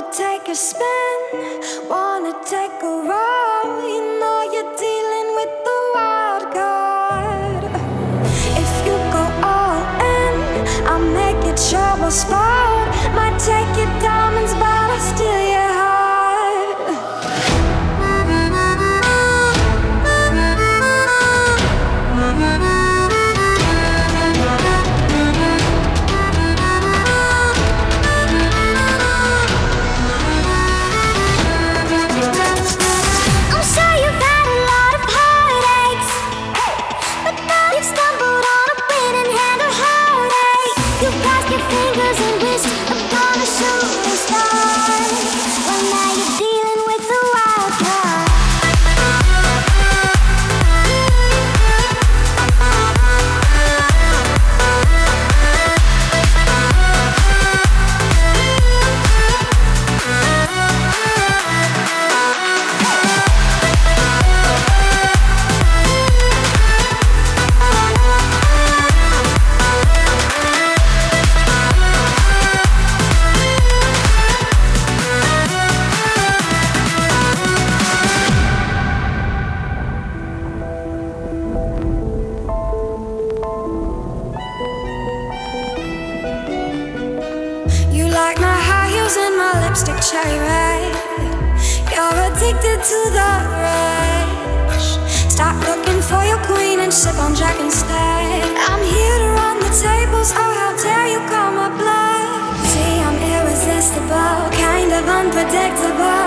Wanna take a spin, wanna take a roll. Like my high heels and my lipstick cherry red. You're addicted to the rush. Stop looking for your queen and sip on Jack instead. I'm here to run the tables. Oh, how dare you call my bluff? See, I'm irresistible, kind of unpredictable.